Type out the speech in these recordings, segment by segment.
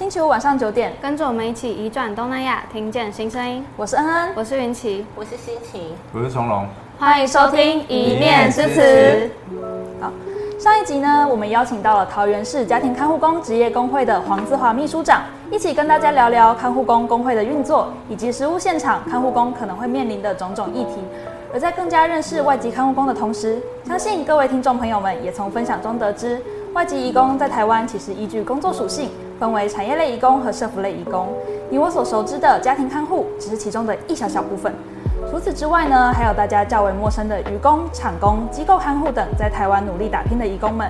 星期五晚上九点，跟着我们一起移转东南亚，听见新声音。我是恩恩，我是云奇，我是心情，我是从容。欢迎收听一面之词。好，上一集呢，我们邀请到了桃园市家庭看护工职业工会的黄姿华秘书长，一起跟大家聊聊看护工工会的运作，以及实务现场看护工可能会面临的种种议题。而在更加认识外籍看护工的同时，相信各位听众朋友们也从分享中得知，外籍移工在台湾其实依据工作属性，分为产业类移工和社福类移工。以我所熟知的家庭看护只是其中的一小小部分。除此之外呢，还有大家较为陌生的渔工、厂工、机构看护等在台湾努力打拼的移工们。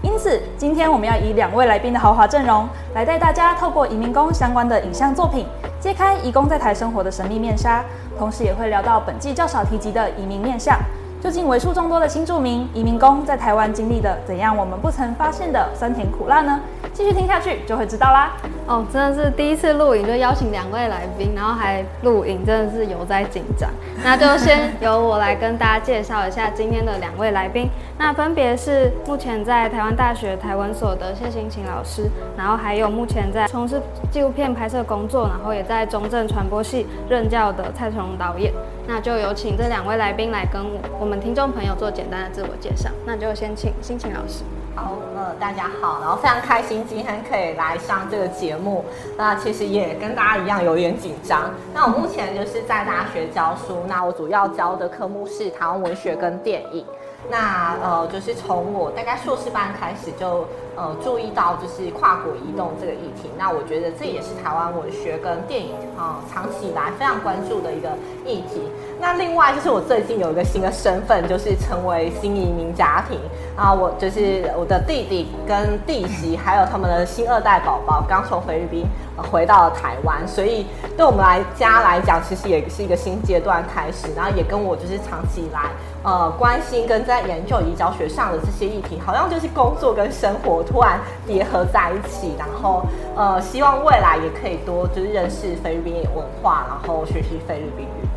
因此，今天我们要以两位来宾的豪华阵容，来带大家透过移民工相关的影像作品，揭开移工在台生活的神秘面纱。同时，也会聊到本季较少提及的移民面相。究竟为数众多的新住民移民工在台湾经历的怎样我们不曾发现的酸甜苦辣呢？继续听下去就会知道啦。哦，真的是第一次录影就邀请两位来宾，然后还录影，真的是有在紧张。那就先由我来跟大家介绍一下今天的两位来宾。那分别是目前在台湾大学台文所的谢欣晴老师，然后还有目前在从事纪录片拍摄工作，然后也在中正传播系任教的蔡崇荣导演。那就有请这两位来宾来跟我们听众朋友做简单的自我介绍。那就先请心情老师。好，呃，大家好，然后非常开心今天可以来上这个节目。那其实也跟大家一样有点紧张。那我目前就是在大学教书，那我主要教的科目是台湾文学跟电影。那呃，就是从我大概硕士班开始就呃注意到就是跨国移动这个议题。那我觉得这也是台湾文学跟电影啊、长期以来非常关注的一个议题。那另外就是我最近有一个新的身份，就是成为新移民家庭啊，我就是我的弟弟跟弟媳，还有他们的新二代宝宝刚从菲律宾回到了台湾，所以对我们来家来讲，其实也是一个新阶段开始。然后也跟我就是长期以来呃关心跟在研究以及教学上的这些议题，好像就是工作跟生活突然结合在一起。然后呃，希望未来也可以多就是认识菲律宾文化，然后学习菲律宾语。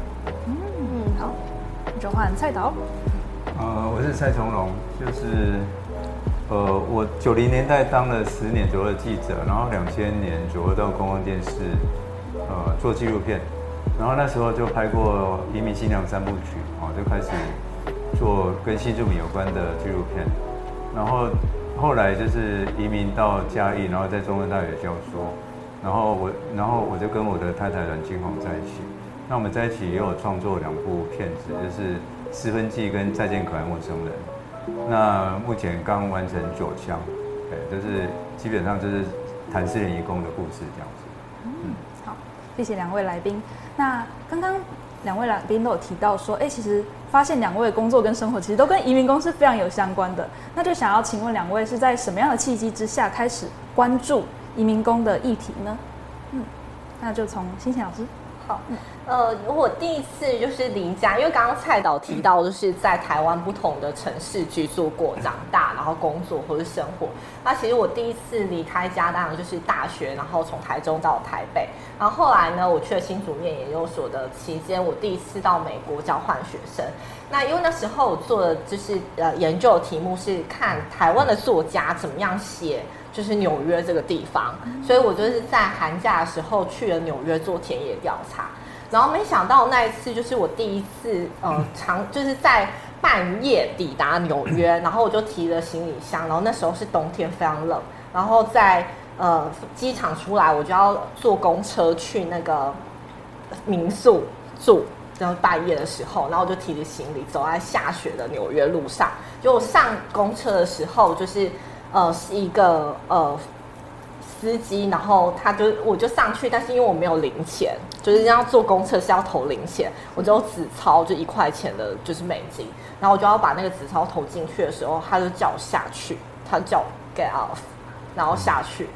嗯，好就换蔡导。呃，我是蔡崇龙，就是呃，我九零年代当了十年左右的记者，然后两千年左右到公共电视呃做纪录片，然后那时候就拍过《移民新娘三部曲》啊，就开始做跟新住民有关的纪录片，然后后来就是移民到嘉义，然后在中文大学教书，然后我然后我就跟我的太太阮金红在一起。那我们在一起也有创作两部片子，就是《失分记》跟《再见可爱陌生人》。那目前刚完成九枪，对，就是基本上就是谈失联移工的故事这样子。嗯，好，谢谢两位来宾。那刚刚两位来宾都有提到说，哎，其实发现两位工作跟生活其实都跟移民工是非常有相关的。那就想要请问两位是在什么样的契机之下开始关注移民工的议题呢？嗯，那就从欣晴老师。好。嗯呃，我第一次就是离家，因为刚刚蔡导提到，就是在台湾不同的城市居住过、长大，然后工作或者生活。那其实我第一次离开家，当然就是大学，然后从台中到台北。然后后来呢，我去了新竹念研究所的期间，我第一次到美国交换学生。那因为那时候我做的就是呃研究的题目是看台湾的作家怎么样写，就是纽约这个地方，所以我就是在寒假的时候去了纽约做田野调查。然后没想到那一次就是我第一次，呃，长 就是在半夜抵达纽约，然后我就提着行李箱，然后那时候是冬天，非常冷，然后在呃机场出来，我就要坐公车去那个民宿住，然后半夜的时候，然后我就提着行李走在下雪的纽约路上，就上公车的时候，就是呃是一个呃。司机，然后他就我就上去，但是因为我没有零钱，就是要坐公车是要投零钱，我只有纸钞，就一块钱的，就是美金，然后我就要把那个纸钞投进去的时候，他就叫我下去，他叫我 get off，然后下去，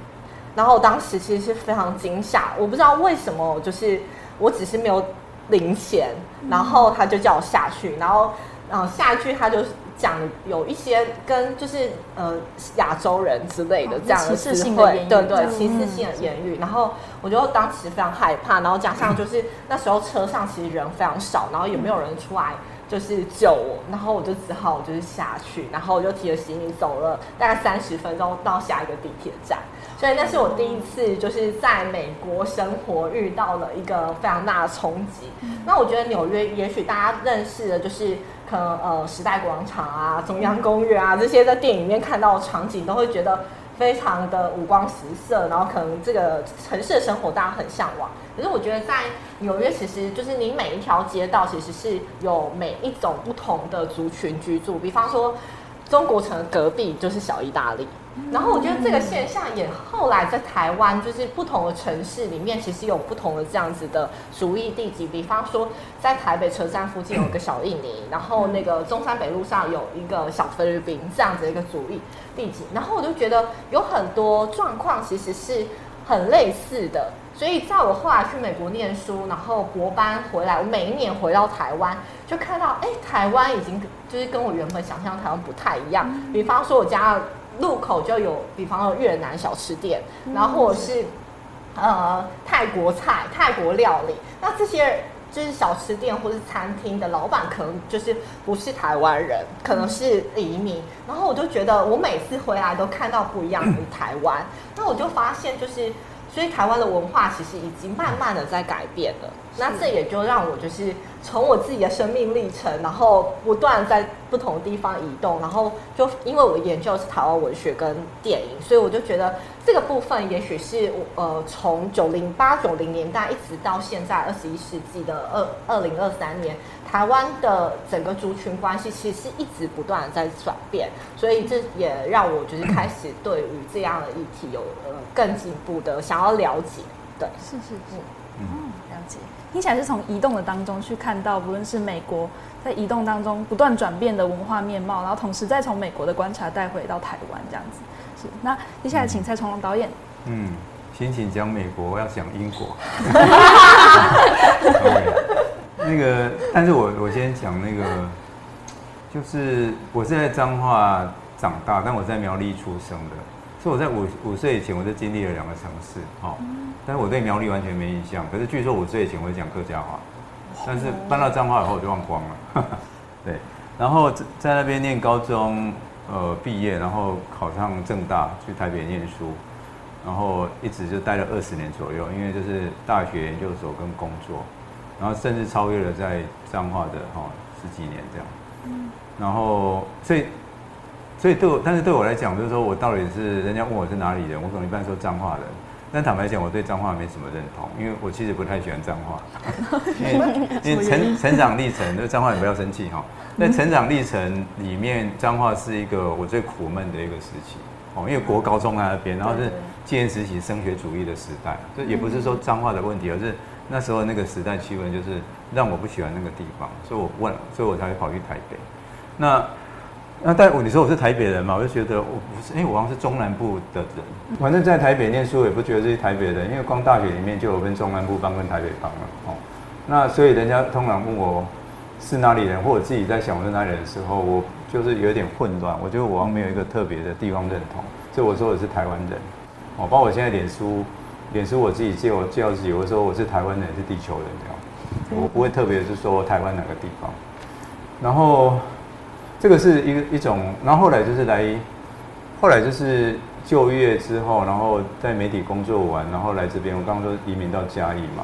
然后我当时其实是非常惊吓，我不知道为什么，就是我只是没有零钱，然后他就叫我下去，然后然后下去他就。讲有一些跟就是呃亚洲人之类的这样的词汇，对对，歧视性的言语。然后我就当时非常害怕，然后加上就是那时候车上其实人非常少，然后也没有人出来就是救我，然后我就只好就是下去，然后我就提着行李走了大概三十分钟到下一个地铁站。所以那是我第一次就是在美国生活遇到了一个非常大的冲击。那我觉得纽约也许大家认识的就是可能呃时代广场啊、中央公园啊这些在电影里面看到的场景，都会觉得非常的五光十色，然后可能这个城市的生活大家很向往。可是我觉得在纽约，其实就是你每一条街道其实是有每一种不同的族群居住。比方说，中国城隔壁就是小意大利。然后我觉得这个现象也后来在台湾，就是不同的城市里面，其实有不同的这样子的主义地级。比方说，在台北车站附近有一个小印尼，然后那个中山北路上有一个小菲律宾这样子的一个主义地级。然后我就觉得有很多状况其实是很类似的。所以在我后来去美国念书，然后博班回来，我每一年回到台湾，就看到哎，台湾已经就是跟我原本想象台湾不太一样。比方说，我家路口就有，比方说越南小吃店，然后或者是呃泰国菜、泰国料理。那这些就是小吃店或是餐厅的老板，可能就是不是台湾人，可能是移民。然后我就觉得，我每次回来都看到不一样的台湾。那我就发现，就是。所以台湾的文化其实已经慢慢的在改变了，那这也就让我就是从我自己的生命历程，然后不断在不同的地方移动，然后就因为我研究的是台湾文学跟电影，所以我就觉得这个部分也许是呃从九零八九零年代一直到现在二十一世纪的二二零二三年。台湾的整个族群关系其实是一直不断的在转变，所以这也让我就是开始对于这样的议题有呃更进一步的想要了解。对，是是是，嗯，了解。听起来是从移动的当中去看到，不论是美国在移动当中不断转变的文化面貌，然后同时再从美国的观察带回到台湾这样子。是，那接下来请蔡崇隆导演。嗯，先请讲美国，我要讲英国。那个，但是我我先讲那个，就是我是在彰化长大，但我在苗栗出生的，所以我在五五岁以前我就经历了两个城市，哦，但是我对苗栗完全没印象。可是据说五岁以前我会讲客家话，但是搬到彰化以后我就忘光了。对，然后在在那边念高中，呃，毕业，然后考上政大去台北念书，然后一直就待了二十年左右，因为就是大学研究所跟工作。然后甚至超越了在彰化的哈十几年这样，嗯，然后所以所以对我，但是对我来讲，就是说我到底是人家问我是哪里人，我可能一般说彰化人，但坦白讲，我对彰化没什么认同，因为我其实不太喜欢彰化，因为因为成成长历程，就彰化也不要生气哈，在成长历程里面，彰化是一个我最苦闷的一个时期哦，因为国高中在那边，然后是戒严时期升学主义的时代，这也不是说彰化的问题，而是。那时候那个时代气氛就是让我不喜欢那个地方，所以我问，所以我才会跑去台北。那那但我你说我是台北人嘛，我就觉得我不是，因为我好像是中南部的人。反正在台北念书也不觉得是台北人，因为光大学里面就有分中南部帮跟台北帮了哦。那所以人家通常问我是哪里人，或者自己在想我是哪里人的时候，我就是有点混乱。我觉得我好像没有一个特别的地方认同，所以我说我是台湾人。哦，包括我现在脸书。脸书我自己介我介绍自己，我说我是台湾人，是地球人这样，我不会特别是说台湾哪个地方。然后这个是一个一种，然后后来就是来，后来就是就业之后，然后在媒体工作完，然后来这边。我刚刚说移民到嘉义嘛，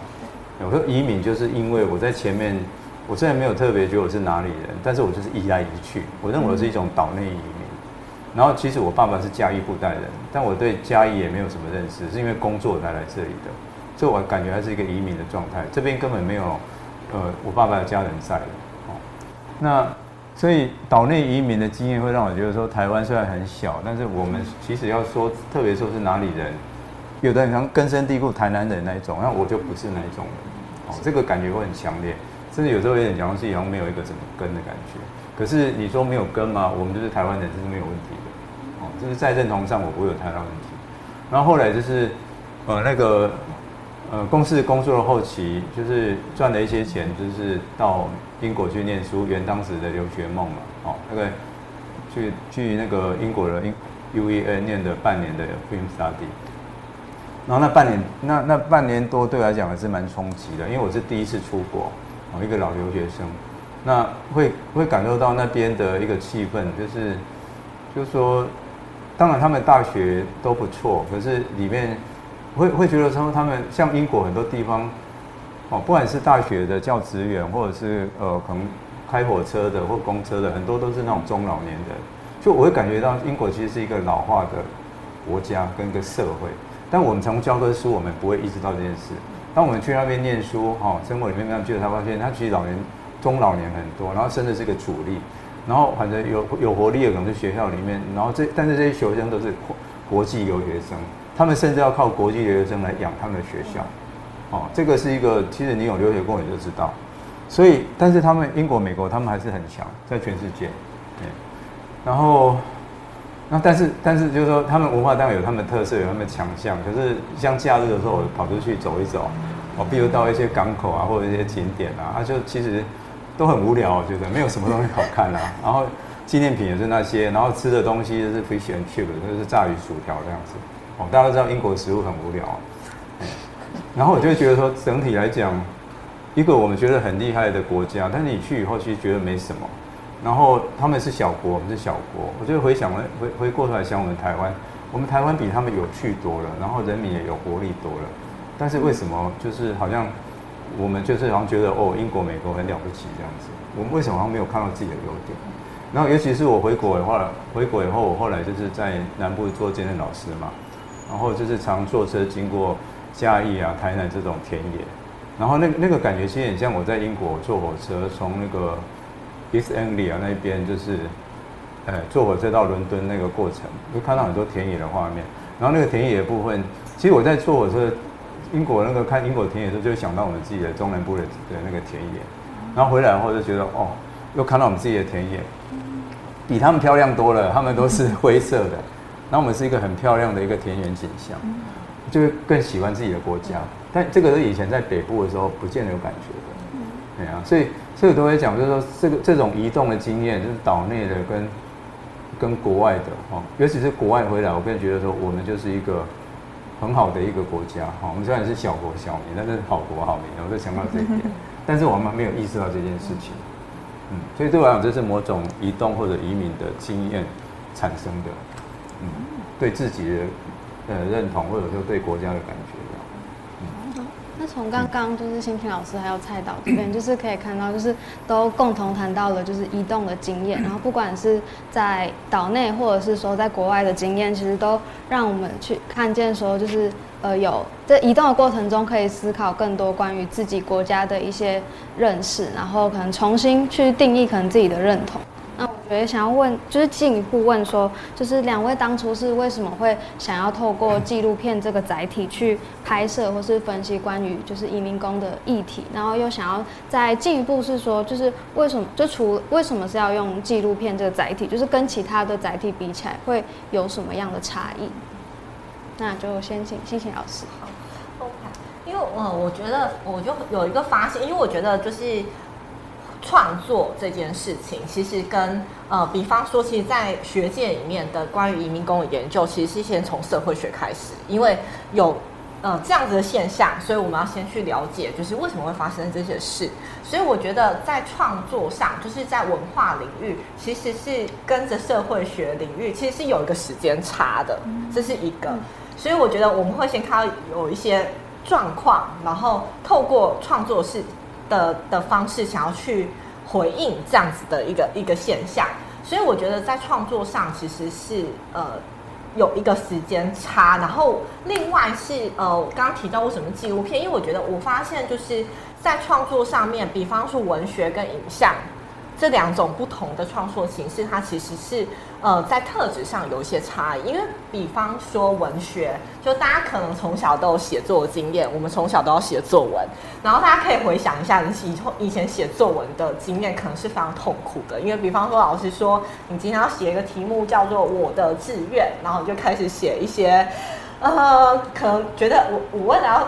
我说移民就是因为我在前面，我虽然没有特别觉得我是哪里人，但是我就是移来移去，我认为我是一种岛内移民。然后其实我爸爸是嘉义布袋人，但我对嘉义也没有什么认识，是因为工作才来这里的，所以我感觉还是一个移民的状态。这边根本没有，呃，我爸爸的家人在。哦，那所以岛内移民的经验会让我觉得说，台湾虽然很小，但是我们其实要说特别说是哪里人，有的人像根深蒂固台南人那一种，那我就不是那一种人。哦，这个感觉会很强烈，甚至有时候有点讲自己好像没有一个什么根的感觉。可是你说没有根吗？我们就是台湾人，这是没有问题的。哦，就是在认同上我不会有太大问题。然后后来就是，呃，那个，呃，公司工作的后期，就是赚了一些钱，就是到英国去念书，圆当时的留学梦嘛。哦，那个去去那个英国的英 U E N 念的半年的 Film Study。然后那半年，那那半年多对我来讲还是蛮冲击的，因为我是第一次出国，哦，一个老留学生。那会会感受到那边的一个气氛，就是就是说，当然他们大学都不错，可是里面会会觉得说他们像英国很多地方，哦，不管是大学的教职员，或者是呃可能开火车的或公车的，很多都是那种中老年人，就我会感觉到英国其实是一个老化的国家跟一个社会，但我们从教科书我们不会意识到这件事。当我们去那边念书，哈，生活里面慢慢觉得他发现他其实老年、中老年很多，然后甚至是个主力，然后反正有有活力的可能是学校里面，然后这但是这些学生都是国国际留学生，他们甚至要靠国际留学生来养他们的学校，哦，这个是一个其实你有留学过你就知道，所以但是他们英国、美国他们还是很强，在全世界，对，然后。那但是但是就是说，他们文化当然有他们特色，有他们的强项。可是像假日的时候，我跑出去走一走，哦，比如到一些港口啊，或者一些景点啊，啊，就其实都很无聊，我觉得没有什么东西好看啊。然后纪念品也是那些，然后吃的东西就是 fish and chip，就是炸鱼薯条这样子。哦，大家都知道英国食物很无聊。然后我就会觉得说，整体来讲，一个我们觉得很厉害的国家，但是你去以后其实觉得没什么。然后他们是小国，我们是小国。我就回想，回回过头来想我们台湾，我们台湾比他们有趣多了，然后人民也有活力多了。但是为什么就是好像我们就是好像觉得哦，英国、美国很了不起这样子？我们为什么好像没有看到自己的优点？然后尤其是我回国的话，回国以后，我后来就是在南部做兼任老师嘛，然后就是常坐车经过嘉义啊、台南这种田野，然后那那个感觉其实很像我在英国坐火车从那个。East Anglia 那边就是，呃，坐火车到伦敦那个过程，就看到很多田野的画面。然后那个田野的部分，其实我在坐火车，英国那个看英国田野的时候，就会想到我们自己的中南部的的那个田野。然后回来后就觉得，哦，又看到我们自己的田野，比他们漂亮多了。他们都是灰色的，然后我们是一个很漂亮的一个田园景象，就会更喜欢自己的国家。但这个是以前在北部的时候不见得有感觉的，对啊，所以。这个都会讲，就是说这个这种移动的经验，就是岛内的跟跟国外的哦，尤其是国外回来，我更觉得说我们就是一个很好的一个国家哈。我们虽然是小国小民，但是好国好民，我在强调这一点。但是我们没有意识到这件事情，嗯，所以对我来讲，这是某种移动或者移民的经验产生的，嗯，对自己的呃认同，或者说对国家的感觉。那从刚刚就是新平老师还有蔡导这边，就是可以看到，就是都共同谈到了就是移动的经验，然后不管是在岛内或者是说在国外的经验，其实都让我们去看见说，就是呃有在移动的过程中可以思考更多关于自己国家的一些认识，然后可能重新去定义可能自己的认同。我觉得想要问，就是进一步问说，就是两位当初是为什么会想要透过纪录片这个载体去拍摄或是分析关于就是移民工的议题，然后又想要再进一步是说，就是为什么就除为什么是要用纪录片这个载体，就是跟其他的载体比起来会有什么样的差异？那就先请欣萍老师。好，OK，因为呃，我觉得我就有一个发现，因为我觉得就是。创作这件事情，其实跟呃，比方说，其实，在学界里面的关于移民工的研究，其实是先从社会学开始，因为有呃这样子的现象，所以我们要先去了解，就是为什么会发生这些事。所以我觉得在创作上，就是在文化领域，其实是跟着社会学领域，其实是有一个时间差的，这是一个。所以我觉得我们会先看到有一些状况，然后透过创作是。的的方式想要去回应这样子的一个一个现象，所以我觉得在创作上其实是呃有一个时间差，然后另外是呃刚刚提到过什么纪录片，因为我觉得我发现就是在创作上面，比方说文学跟影像。这两种不同的创作形式，它其实是呃在特质上有一些差异。因为比方说文学，就大家可能从小都有写作的经验，我们从小都要写作文，然后大家可以回想一下，你以后以前写作文的经验可能是非常痛苦的。因为比方说老师说，你今天要写一个题目叫做我的志愿，然后你就开始写一些，呃，可能觉得我我为了要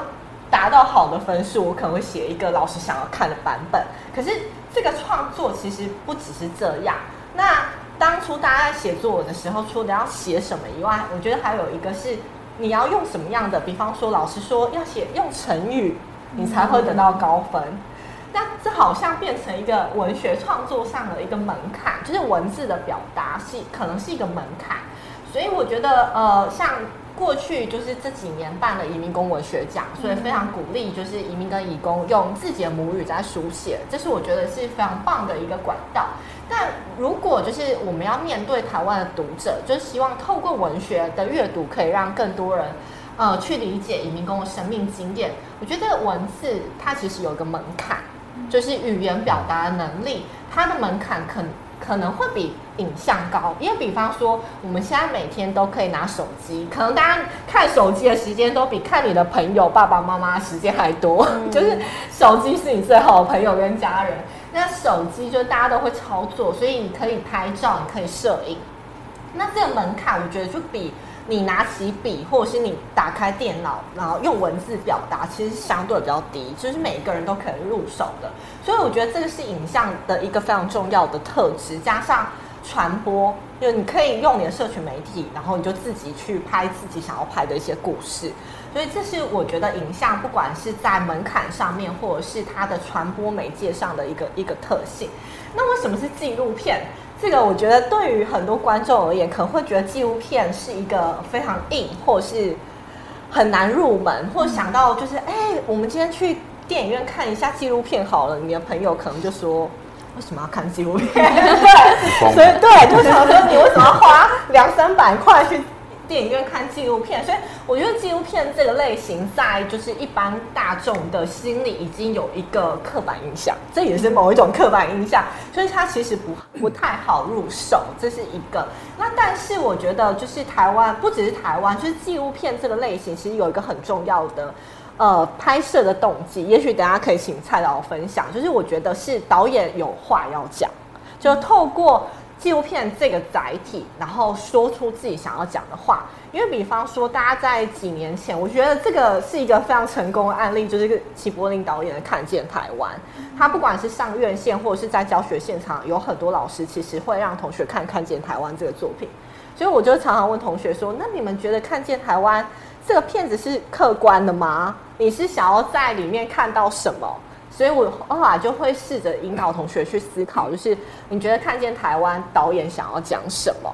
达到好的分数，我可能会写一个老师想要看的版本，可是。这个创作其实不只是这样。那当初大家在写作文的时候，除了要写什么以外，我觉得还有一个是你要用什么样的，比方说老师说要写用成语，你才会得到高分。那这好像变成一个文学创作上的一个门槛，就是文字的表达是可能是一个门槛。所以我觉得，呃，像过去就是这几年办了移民工文学奖，所以非常鼓励就是移民跟移工用自己的母语在书写，这是我觉得是非常棒的一个管道。但如果就是我们要面对台湾的读者，就是希望透过文学的阅读，可以让更多人呃去理解移民工的生命经验。我觉得文字它其实有一个门槛，就是语言表达的能力，它的门槛可能。可能会比影像高，因为比方说，我们现在每天都可以拿手机，可能大家看手机的时间都比看你的朋友、爸爸妈妈时间还多。嗯、就是手机是你最好的朋友跟家人，那手机就大家都会操作，所以你可以拍照，你可以摄影。那这个门槛，我觉得就比。你拿起笔，或者是你打开电脑，然后用文字表达，其实相对比较低，就是每一个人都可以入手的。所以我觉得这个是影像的一个非常重要的特质，加上传播，就是你可以用你的社群媒体，然后你就自己去拍自己想要拍的一些故事。所以这是我觉得影像不管是在门槛上面，或者是它的传播媒介上的一个一个特性。那为什么是纪录片？这个我觉得对于很多观众而言，可能会觉得纪录片是一个非常硬，或是很难入门，或想到就是，哎，我们今天去电影院看一下纪录片好了。你的朋友可能就说，为什么要看纪录片？对，所以对，就想说你为什么要花两三百块去？电影院看纪录片，所以我觉得纪录片这个类型在就是一般大众的心里已经有一个刻板印象，这也是某一种刻板印象，所以它其实不不太好入手，这是一个。那但是我觉得就是台湾不只是台湾，就是纪录片这个类型其实有一个很重要的呃拍摄的动机，也许等下可以请蔡导分享，就是我觉得是导演有话要讲，就透过。纪录片这个载体，然后说出自己想要讲的话。因为比方说，大家在几年前，我觉得这个是一个非常成功的案例，就是齐柏林导演的《看见台湾》。他不管是上院线，或者是在教学现场，有很多老师其实会让同学看《看见台湾》这个作品。所以我就常常问同学说：“那你们觉得《看见台湾》这个片子是客观的吗？你是想要在里面看到什么？”所以，我后来就会试着引导同学去思考，就是你觉得看见台湾导演想要讲什么？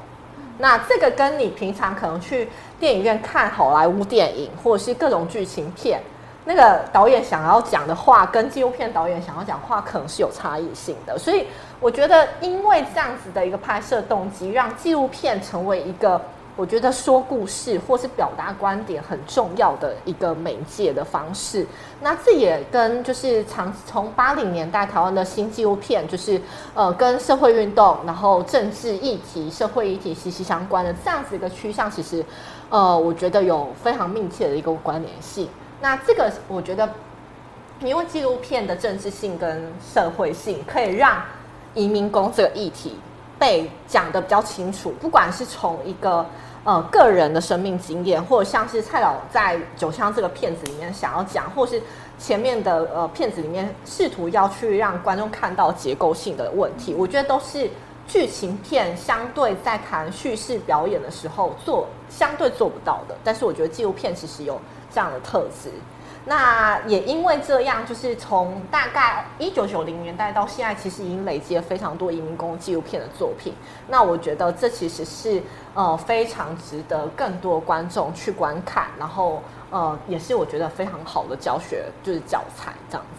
那这个跟你平常可能去电影院看好莱坞电影，或者是各种剧情片，那个导演想要讲的话，跟纪录片导演想要讲话，可能是有差异性的。所以，我觉得因为这样子的一个拍摄动机，让纪录片成为一个。我觉得说故事或是表达观点很重要的一个媒介的方式，那这也跟就是长从八零年代台湾的新纪录片，就是呃跟社会运动、然后政治议题、社会议题息息相关的这样子一个趋向，其实呃我觉得有非常密切的一个关联性。那这个我觉得，因为纪录片的政治性跟社会性，可以让移民工这个议题被讲得比较清楚，不管是从一个。呃，个人的生命经验，或者像是蔡老在《九香》这个片子里面想要讲，或是前面的呃片子里面试图要去让观众看到结构性的问题，我觉得都是剧情片相对在谈叙事表演的时候做相对做不到的。但是我觉得纪录片其实有这样的特质。那也因为这样，就是从大概一九九零年代到现在，其实已经累积了非常多移民工纪录片的作品。那我觉得这其实是呃非常值得更多观众去观看，然后呃也是我觉得非常好的教学就是教材这样子。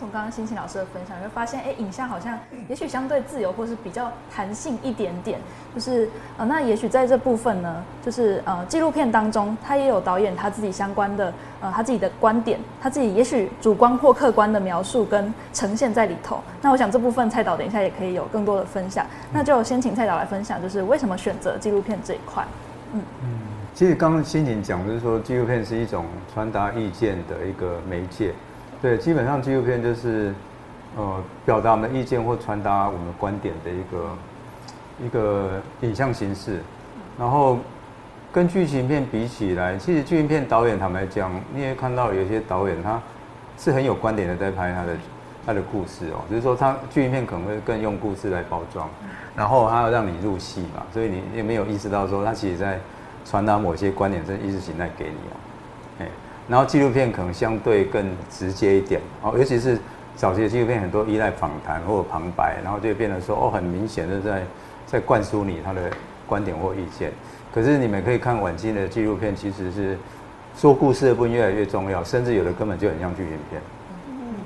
从刚刚欣欣老师的分享，就会发现，哎，影像好像也许相对自由，或是比较弹性一点点。就是呃，那也许在这部分呢，就是呃，纪录片当中，他也有导演他自己相关的呃，他自己的观点，他自己也许主观或客观的描述跟呈现在里头。那我想这部分蔡导等一下也可以有更多的分享。那就先请蔡导来分享，就是为什么选择纪录片这一块？嗯嗯，其实刚刚欣欣讲就是说，纪录片是一种传达意见的一个媒介。对，基本上纪录片就是，呃，表达我们的意见或传达我们观点的一个一个影像形式。然后跟剧情片比起来，其实剧情片导演坦白讲，你也看到有些导演他是很有观点的在拍他的他的故事哦，就是说他剧情片可能会更用故事来包装，然后他要让你入戏嘛，所以你也没有意识到说他其实在传达某些观点、跟意识形态给你哦，然后纪录片可能相对更直接一点哦，尤其是早期的纪录片很多依赖访谈或者旁白，然后就变得说哦，很明显的在在灌输你他的观点或意见。可是你们可以看晚近的纪录片，其实是说故事的部分越来越重要，甚至有的根本就很像剧情片。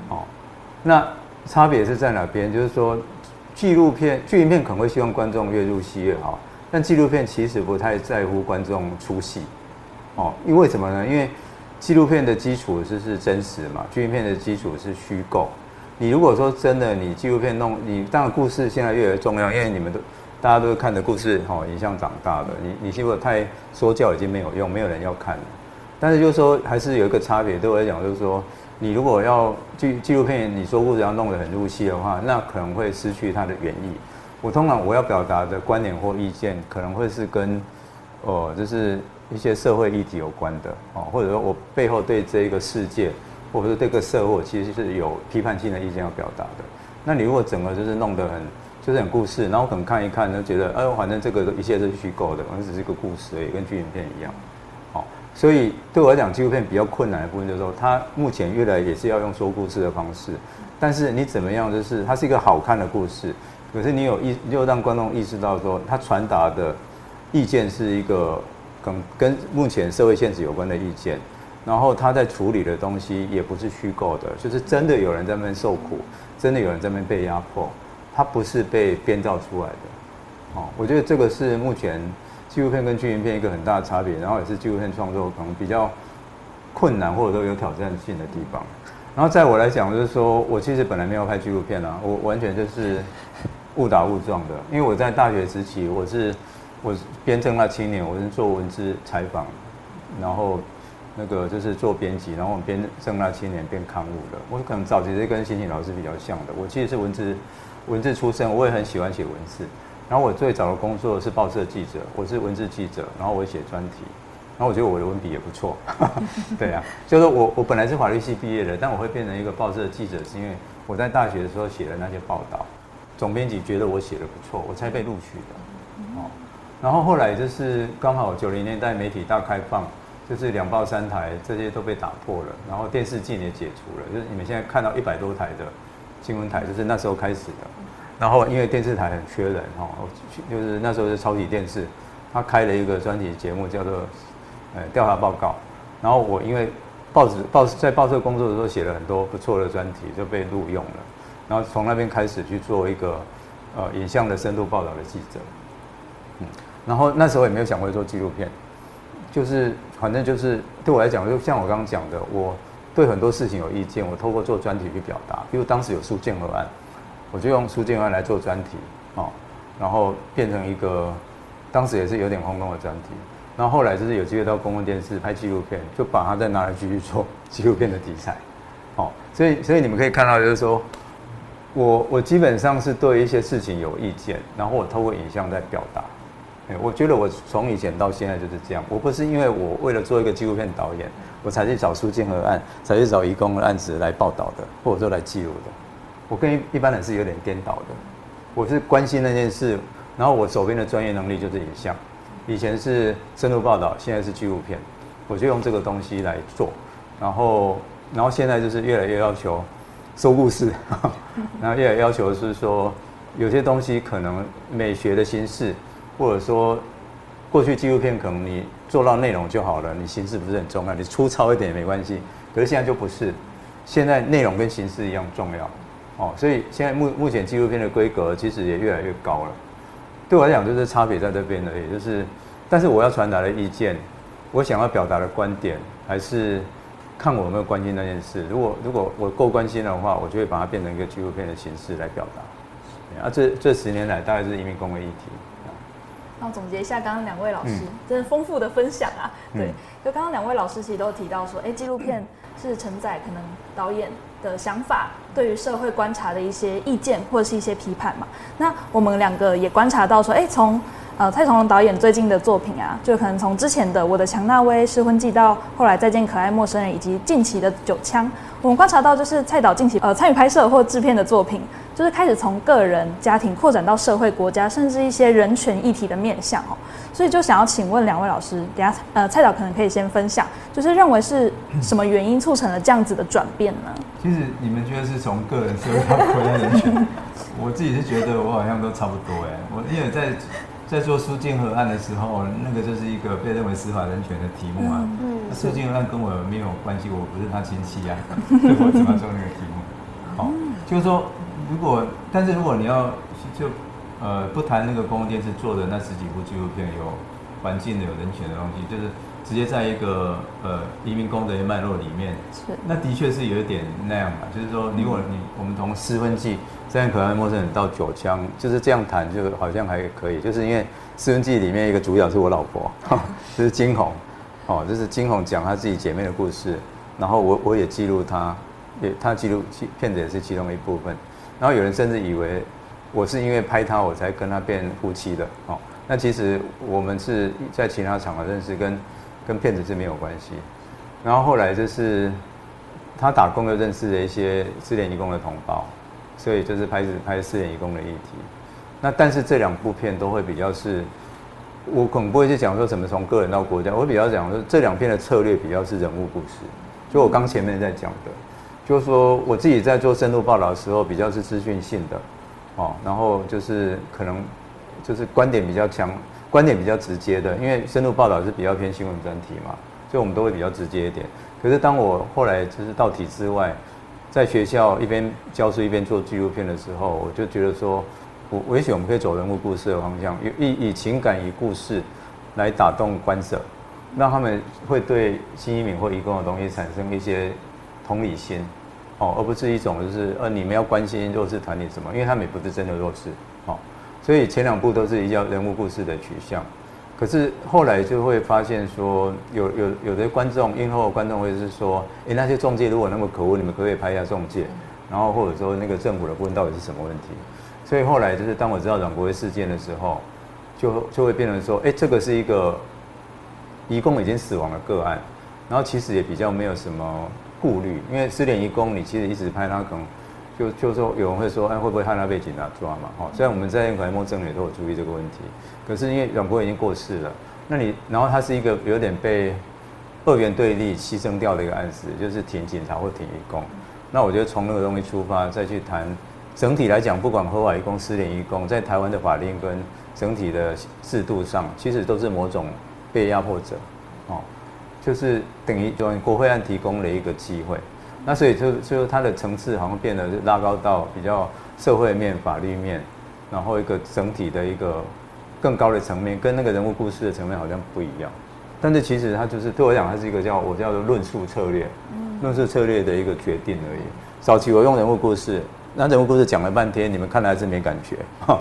哦，那差别是在哪边？就是说，纪录片、剧情片可能会希望观众越入戏越好，但纪录片其实不太在乎观众出戏。哦，因为什么呢？因为纪录片的基础是是真实嘛，纪录片的基础是虚构。你如果说真的，你纪录片弄你，当然故事现在越来越重要，因为你们都大家都是看的故事，哈，影像长大的。你你如果太说教已经没有用，没有人要看。但是就是说，还是有一个差别，对我来讲就是说。你如果要纪纪录片，你说故事要弄得很入戏的话，那可能会失去它的原意。我通常我要表达的观点或意见，可能会是跟，哦，就是一些社会议题有关的哦，或者说我背后对这个世界，或者说这个社会，其实是有批判性的意见要表达的。那你如果整个就是弄得很，就是很故事，然后可能看一看，就觉得，哎，反正这个一切都是虚构的，反正只是一个故事而已，跟剧情片一样。哦所以对我来讲，纪录片比较困难的部分就是说，它目前越来也是要用说故事的方式，但是你怎么样，就是它是一个好看的故事，可是你有意，又让观众意识到说，它传达的意见是一个跟跟目前社会现实有关的意见，然后他在处理的东西也不是虚构的，就是真的有人在那边受苦，真的有人在那边被压迫，他不是被编造出来的。哦，我觉得这个是目前。纪录片跟剧情片一个很大的差别，然后也是纪录片创作可能比较困难或者说有挑战性的地方。然后在我来讲，就是说我其实本来没有拍纪录片啊，我完全就是误打误撞的。因为我在大学时期，我是我编正大青年，我是做文字采访，然后那个就是做编辑，然后我们编正大青年编刊物的。我可能早期是跟欣欣老师比较像的，我其实是文字文字出身，我也很喜欢写文字。然后我最早的工作是报社记者，我是文字记者，然后我写专题，然后我觉得我的文笔也不错，对啊，就是我我本来是法律系毕业的，但我会变成一个报社记者，是因为我在大学的时候写的那些报道，总编辑觉得我写的不错，我才被录取的，哦，然后后来就是刚好九零年代媒体大开放，就是两报三台这些都被打破了，然后电视禁也解除了，就是你们现在看到一百多台的新闻台，就是那时候开始的。然后因为电视台很缺人哈，就是那时候是超级电视，他开了一个专题节目叫做呃调查报告。然后我因为报纸报在报社工作的时候写了很多不错的专题，就被录用了。然后从那边开始去做一个呃影像的深度报道的记者。然后那时候也没有想过做纪录片，就是反正就是对我来讲，就像我刚刚讲的，我对很多事情有意见，我透过做专题去表达。因为当时有苏建和案。我就用苏建安来做专题，哦，然后变成一个，当时也是有点轰动的专题。然后后来就是有机会到公共电视拍纪录片，就把它再拿来继续做纪录片的题材，哦，所以所以你们可以看到，就是说我我基本上是对一些事情有意见，然后我透过影像在表达。哎，我觉得我从以前到现在就是这样，我不是因为我为了做一个纪录片导演，我才去找苏建和案，才去找移工的案子来报道的，或者说来记录的。我跟一般人是有点颠倒的，我是关心那件事，然后我手边的专业能力就是影像，以前是深度报道，现在是纪录片，我就用这个东西来做，然后然后现在就是越来越要求说故事，然后越来越要求是说有些东西可能美学的形式，或者说过去纪录片可能你做到内容就好了，你形式不是很重要，你粗糙一点也没关系，可是现在就不是，现在内容跟形式一样重要。哦，所以现在目目前纪录片的规格其实也越来越高了。对我来讲，就是差别在这边而已。就是，但是我要传达的意见，我想要表达的观点，还是看我有没有关心那件事。如果如果我够关心的话，我就会把它变成一个纪录片的形式来表达。啊，这这十年来大概是移民工的议题。总结一下刚刚两位老师、嗯、真的丰富的分享啊。对，嗯、就刚刚两位老师其实都提到说，哎，纪录片是承载可能导演的想法，对于社会观察的一些意见或者是一些批判嘛。那我们两个也观察到说，哎，从呃蔡崇隆导演最近的作品啊，就可能从之前的《我的强纳威》《失婚记》到后来《再见可爱陌生人》，以及近期的《九枪》，我们观察到就是蔡导近期呃参与拍摄或制片的作品，就是开始从个人、家庭扩展到社会、国家，甚至一些人权议题的面向哦。所以就想要请问两位老师，等下呃蔡导可能可以先分享，就是认为是什么原因促成了这样子的转变呢？其实你们觉得是从个人社会到国家人权，我自己是觉得我好像都差不多哎。我因为在在做苏建和案的时候，那个就是一个被认为司法人权的题目啊。嗯。苏建和案跟我没有关系，我不是他亲戚啊，所以我怎么做那个题目？好，就是说如果，但是如果你要就。呃，不谈那个公共电视做的那十几部纪录片，有环境的、有人权的东西，就是直接在一个呃移民工的脉络里面，是那的确是有一点那样嘛。就是说，如果你我们从《失婚记》《虽然可爱陌生人》到《九枪》，就是这样谈，就好像还可以。就是因为《失婚记》里面一个主角是我老婆，就是金红，哦，就是金红讲她自己姐妹的故事，然后我我也记录她，也她记录片子也是其中一部分。然后有人甚至以为。我是因为拍她，我才跟她变夫妻的哦。那其实我们是在其他场合认识，跟跟片子是没有关系。然后后来就是他打工又认识了一些失联移工的同胞，所以就是拍拍失联移工的议题。那但是这两部片都会比较是，我可能不会去讲说怎么从个人到国家，我比较讲说这两片的策略比较是人物故事。就我刚前面在讲的，就是说我自己在做深度报道的时候，比较是资讯性的。哦，然后就是可能就是观点比较强，观点比较直接的，因为深度报道是比较偏新闻专题嘛，所以我们都会比较直接一点。可是当我后来就是到体制外，在学校一边教书一边做纪录片的时候，我就觉得说，我也许我们可以走人物故事的方向，以以情感以故事来打动观者，让他们会对新移民或移工的东西产生一些同理心。哦，而不是一种就是呃，你们要关心弱势团体什么？因为他们也不是真的弱势，哦，所以前两部都是一叫人物故事的取向。可是后来就会发现说，有有有的观众，映后观众会是说，诶，那些中介如果那么可恶，你们可不可以拍一下中介？然后或者说那个政府的部分到底是什么问题？所以后来就是当我知道阮国威事件的时候，就就会变成说，诶，这个是一个移工已经死亡的个案，然后其实也比较没有什么。顾虑，因为失联移工，你其实一直拍他，可能就就说有人会说，哎，会不会害他被警察抓嘛？哦，虽然我们在可爱陌生人也都有注意这个问题，可是因为阮国已经过世了，那你然后他是一个有点被二元对立牺牲掉的一个案子，就是挺警察或挺移工。那我觉得从那个东西出发，再去谈整体来讲，不管合法移工、失联移工，在台湾的法令跟整体的制度上，其实都是某种被压迫者，哦。就是等于就国会案提供了一个机会，那所以就就它的层次好像变得拉高到比较社会面、法律面，然后一个整体的一个更高的层面，跟那个人物故事的层面好像不一样。但是其实它就是对我讲，它是一个叫我叫做论述策略，论述策略的一个决定而已。早期我用人物故事，那人物故事讲了半天，你们看来还是没感觉，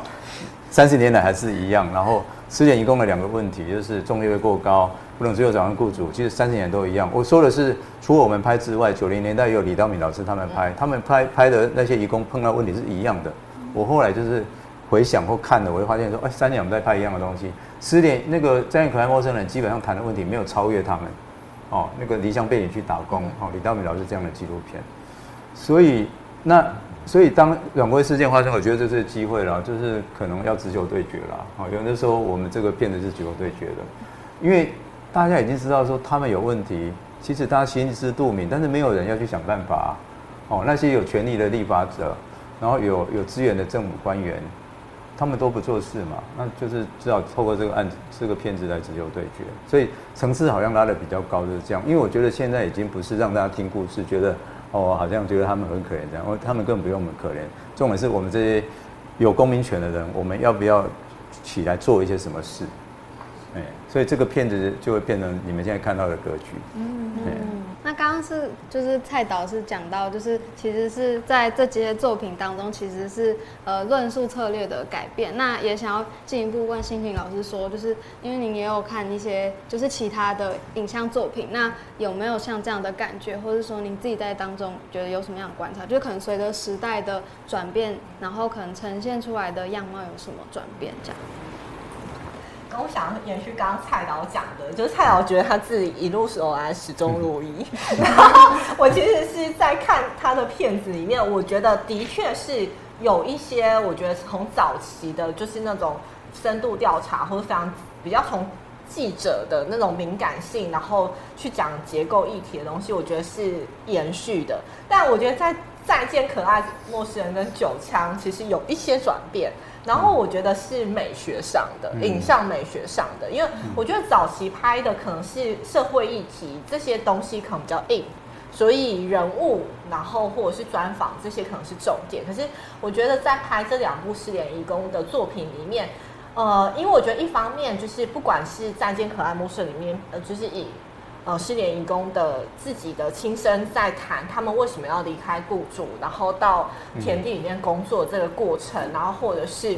三十年来还是一样。然后失联移工的两个问题就是重力会过高。不能只有找上雇主，其实三十年都一样。我说的是，除了我们拍之外，九零年代也有李道敏老师他们拍，他们拍拍的那些移工碰到问题是一样的。我后来就是回想或看了，我会发现说，哎，三年我们在拍一样的东西。失联那个再见可爱陌生人基本上谈的问题没有超越他们。哦，那个离乡背井去打工，哦，李道敏老师这样的纪录片。所以那所以当阮国辉事件发生，我觉得这是机会了，就是可能要直球对决了。哦，有的时候我们这个片子是直球对决的，因为。大家已经知道说他们有问题，其实大家心知肚明，但是没有人要去想办法。哦，那些有权力的立法者，然后有有资源的政府官员，他们都不做事嘛，那就是只好透过这个案子、这个片子来直接对决。所以层次好像拉得比较高，就是这样。因为我觉得现在已经不是让大家听故事，觉得哦，好像觉得他们很可怜这样，哦他们根本不用我们可怜。重点是我们这些有公民权的人，我们要不要起来做一些什么事？哎，所以这个片子就会变成你们现在看到的格局。嗯嗯。那刚刚是就是蔡导是讲到，就是其实是在这些作品当中，其实是呃论述策略的改变。那也想要进一步问欣婷老师说，就是因为您也有看一些就是其他的影像作品，那有没有像这样的感觉，或者说您自己在当中觉得有什么样的观察？就是可能随着时代的转变，然后可能呈现出来的样貌有什么转变？这样。我想延续刚刚蔡导讲的，就是蔡导觉得他自己一路走来始终如一。然 后我其实是在看他的片子里面，我觉得的确是有一些，我觉得从早期的，就是那种深度调查或者非常比较从记者的那种敏感性，然后去讲结构议题的东西，我觉得是延续的。但我觉得在再见可爱陌生人跟九枪，其实有一些转变。然后我觉得是美学上的，嗯、影像美学上的，因为我觉得早期拍的可能是社会议题这些东西可能比较硬，所以人物，然后或者是专访这些可能是重点。可是我觉得在拍这两部失联移工的作品里面，呃，因为我觉得一方面就是不管是再见可爱陌生人里面，呃，就是以。呃，失联移工的自己的亲身在谈他们为什么要离开雇主，然后到田地里面工作这个过程，然后或者是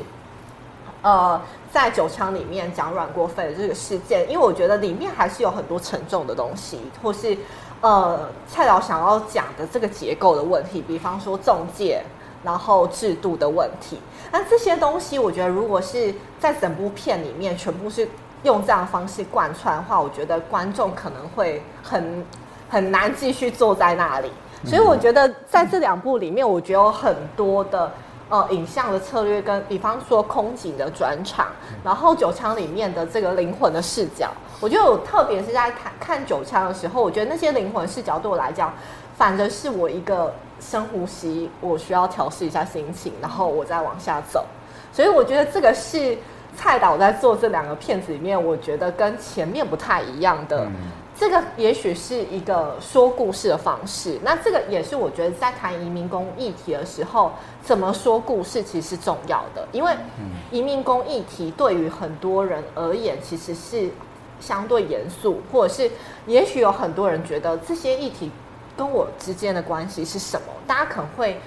呃，在酒厂里面讲阮国飞的这个事件，因为我觉得里面还是有很多沉重的东西，或是呃蔡导想要讲的这个结构的问题，比方说中介，然后制度的问题，那这些东西我觉得如果是在整部片里面全部是。用这样的方式贯穿的话，我觉得观众可能会很很难继续坐在那里。所以我觉得在这两部里面，我觉得有很多的呃影像的策略，跟比方说空景的转场，然后九枪里面的这个灵魂的视角，我觉得我特别是在看看九枪的时候，我觉得那些灵魂视角对我来讲，反而是我一个深呼吸，我需要调试一下心情，然后我再往下走。所以我觉得这个是。蔡导在做这两个片子里面，我觉得跟前面不太一样的，这个也许是一个说故事的方式。那这个也是我觉得在谈移民工议题的时候，怎么说故事其实是重要的。因为移民工议题对于很多人而言，其实是相对严肃，或者是也许有很多人觉得这些议题跟我之间的关系是什么？大家可能会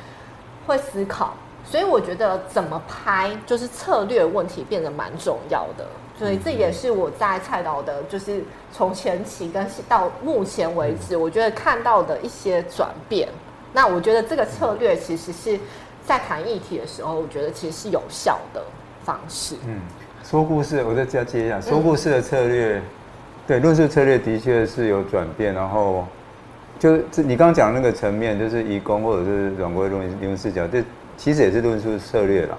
会思考。所以我觉得怎么拍，就是策略问题变得蛮重要的。所以这也是我在蔡导的，就是从前期跟到目前为止，我觉得看到的一些转变。那我觉得这个策略其实是在谈议题的时候，我觉得其实是有效的方式。嗯，说故事，我再加接一下，说故事的策略，对，论述策略的确是有转变。然后就是你刚刚讲的那个层面，就是移工或者是软规论灵魂视角，这。其实也是论述策略了，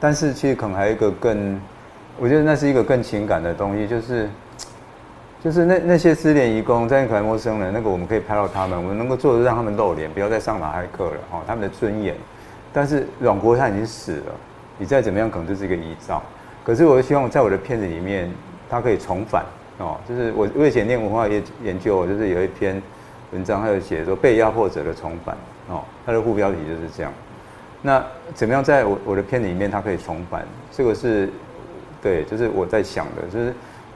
但是其实可能还有一个更，我觉得那是一个更情感的东西，就是，就是那那些失联遗工在可爱陌生人，那个我们可以拍到他们，我们能够做的让他们露脸，不要再上马赛克了哦，他们的尊严。但是阮国他已经死了，你再怎么样可能就是一个遗照。可是我希望在我的片子里面，他可以重返哦，就是我我以前念文化研研究，就是有一篇文章，他有写说被压迫者的重返哦，他的副标题就是这样。那怎么样在我我的片里面，它可以重返？这个是，对，就是我在想的，就是